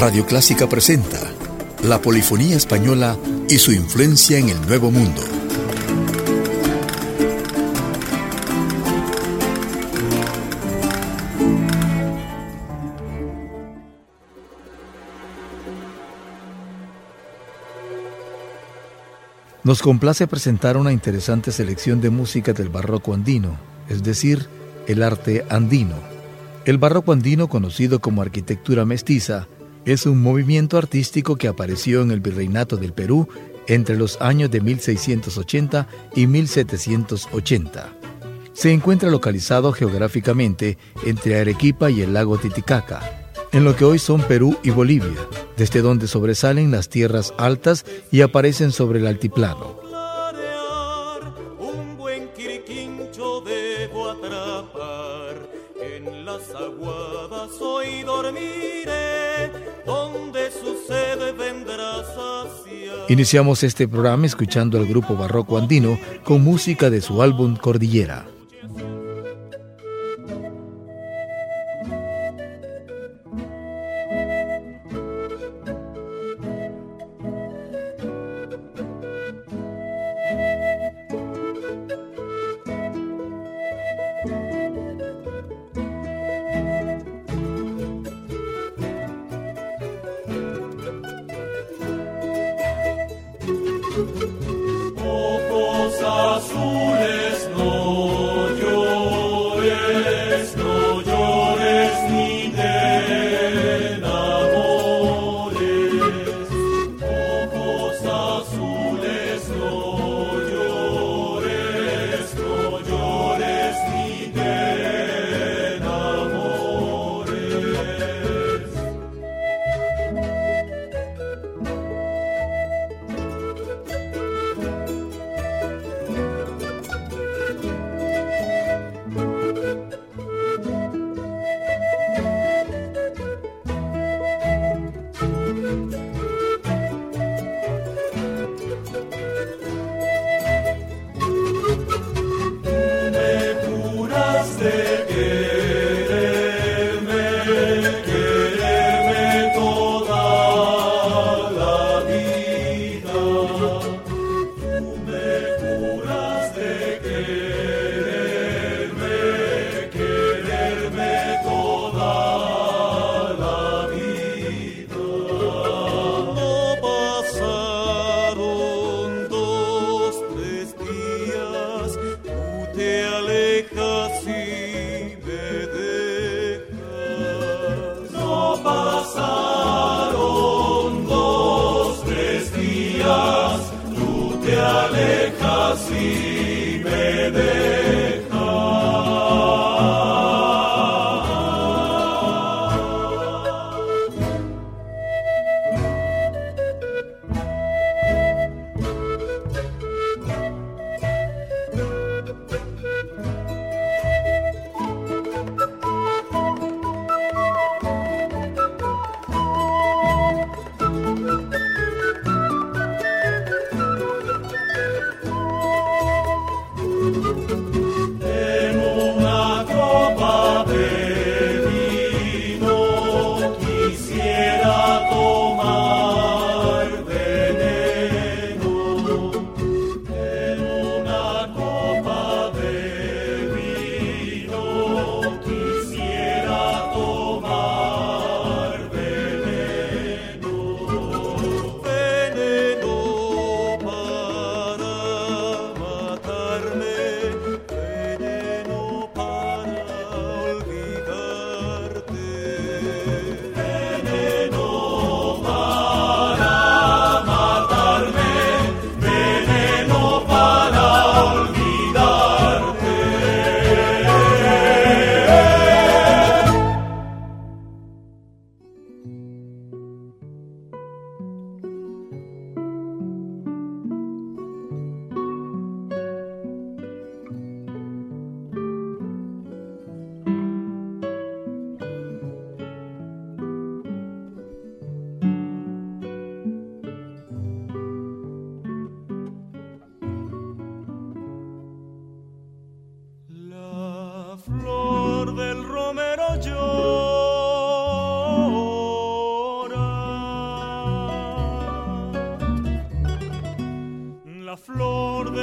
Radio Clásica presenta la polifonía española y su influencia en el Nuevo Mundo. Nos complace presentar una interesante selección de música del barroco andino, es decir, el arte andino. El barroco andino, conocido como arquitectura mestiza, es un movimiento artístico que apareció en el Virreinato del Perú entre los años de 1680 y 1780. Se encuentra localizado geográficamente entre Arequipa y el lago Titicaca, en lo que hoy son Perú y Bolivia, desde donde sobresalen las tierras altas y aparecen sobre el altiplano. Iniciamos este programa escuchando al grupo barroco andino con música de su álbum Cordillera.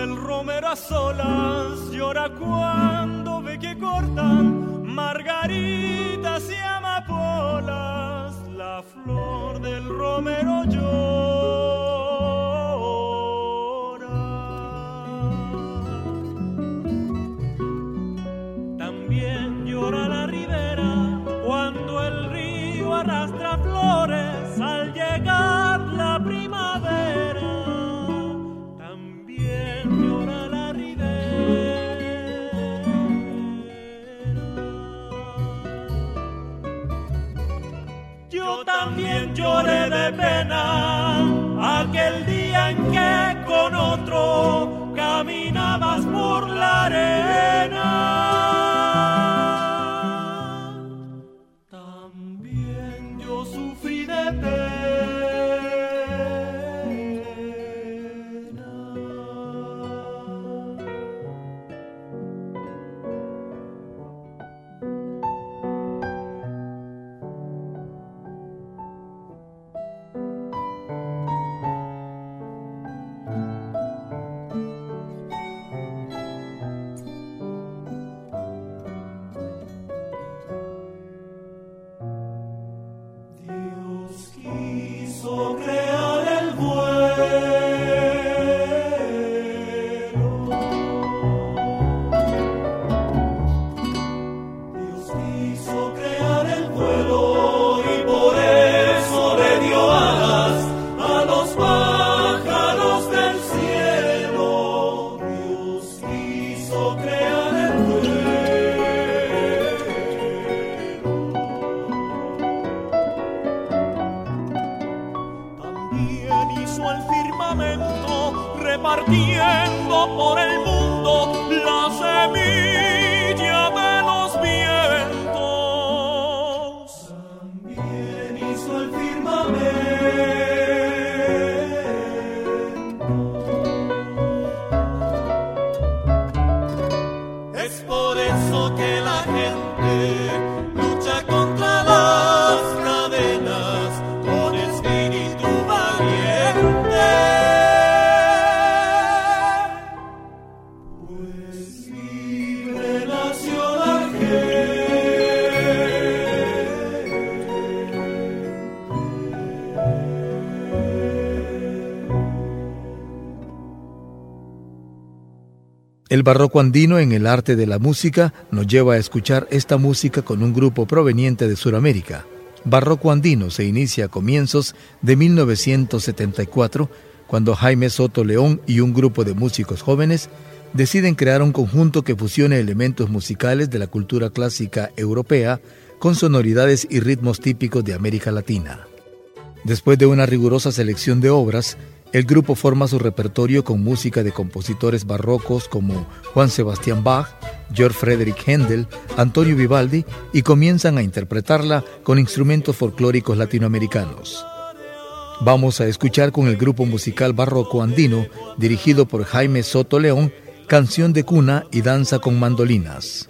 El romero a solas llora cuando ve que cortan margaritas y amapolas. La flor del romero llora. Lloré de pena aquel día en que con otro caminabas por la arena. El barroco andino en el arte de la música nos lleva a escuchar esta música con un grupo proveniente de Sudamérica. Barroco andino se inicia a comienzos de 1974, cuando Jaime Soto León y un grupo de músicos jóvenes deciden crear un conjunto que fusione elementos musicales de la cultura clásica europea con sonoridades y ritmos típicos de América Latina. Después de una rigurosa selección de obras, el grupo forma su repertorio con música de compositores barrocos como Juan Sebastián Bach, Georg Friedrich Händel, Antonio Vivaldi y comienzan a interpretarla con instrumentos folclóricos latinoamericanos. Vamos a escuchar con el grupo musical barroco andino dirigido por Jaime Soto León, canción de cuna y danza con mandolinas.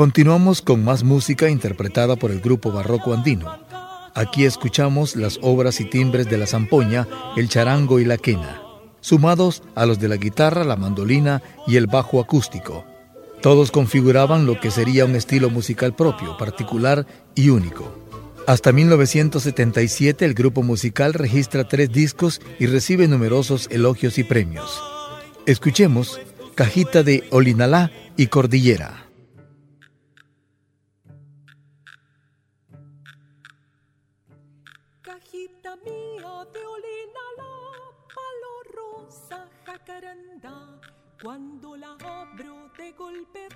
Continuamos con más música interpretada por el grupo barroco andino. Aquí escuchamos las obras y timbres de la zampoña, el charango y la quena, sumados a los de la guitarra, la mandolina y el bajo acústico. Todos configuraban lo que sería un estilo musical propio, particular y único. Hasta 1977 el grupo musical registra tres discos y recibe numerosos elogios y premios. Escuchemos Cajita de Olinalá y Cordillera.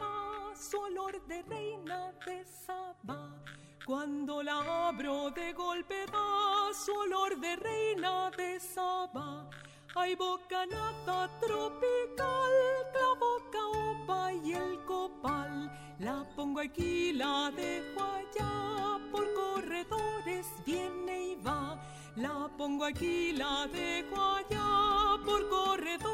Va su olor de reina de Saba. Cuando la abro de golpe va su olor de reina de Saba. Hay bocanada tropical, la boca opa y el copal. La pongo aquí, la dejo allá, por corredores viene y va. La pongo aquí, la dejo allá, por corredores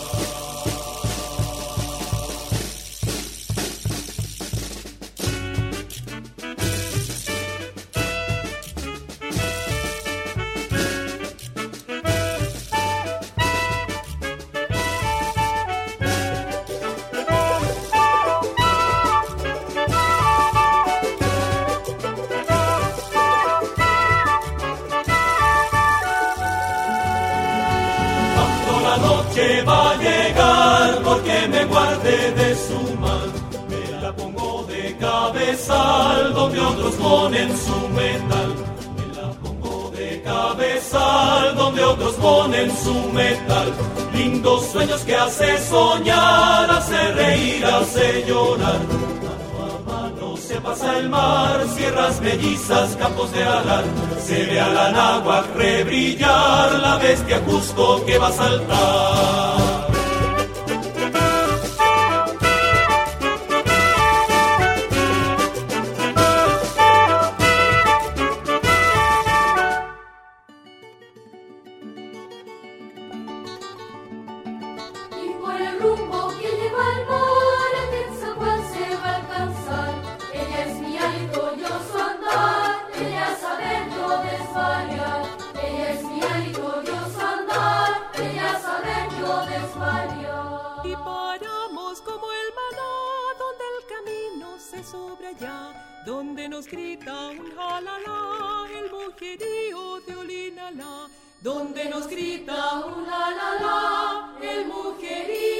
donde otros ponen su metal. Me la pongo de cabezal donde otros ponen su metal. Lindos sueños que hace soñar, hace reír, hace llorar. Pasa el mar, sierras mellizas, campos de alar. Se ve a la rebrillar la bestia justo que va a saltar. Donde nos grita un jalala, el mujerío de Olinala, donde nos grita un jalala, el mujerío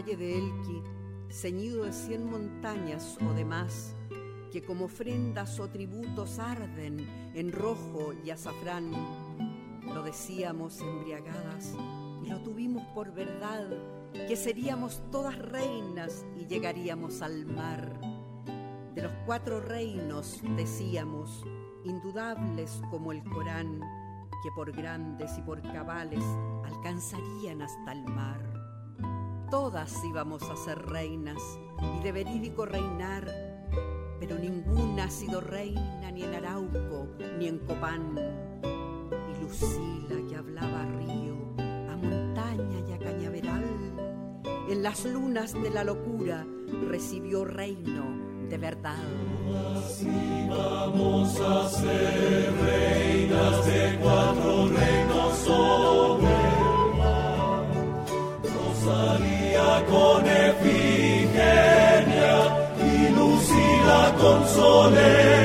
de Elqui, ceñido de cien montañas o demás, que como ofrendas o tributos arden en rojo y azafrán. Lo decíamos embriagadas y lo tuvimos por verdad, que seríamos todas reinas y llegaríamos al mar. De los cuatro reinos decíamos, indudables como el Corán, que por grandes y por cabales alcanzarían hasta el mar todas íbamos a ser reinas y de verídico reinar, pero ninguna ha sido reina ni en Arauco ni en Copán. Y Lucila que hablaba a río, a montaña y a cañaveral, en las lunas de la locura recibió reino de verdad. A ser reinas de cuatro reinos sobre Lucila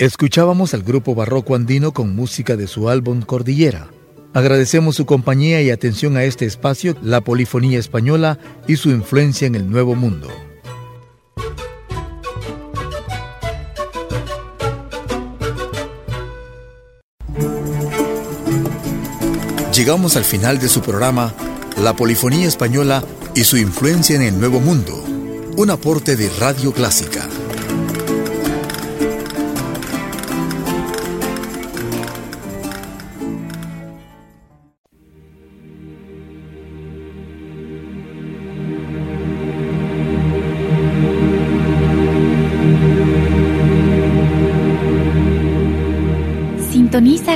Escuchábamos al grupo barroco andino con música de su álbum Cordillera. Agradecemos su compañía y atención a este espacio, la polifonía española y su influencia en el Nuevo Mundo. Llegamos al final de su programa, La Polifonía Española y su influencia en el Nuevo Mundo, un aporte de Radio Clásica.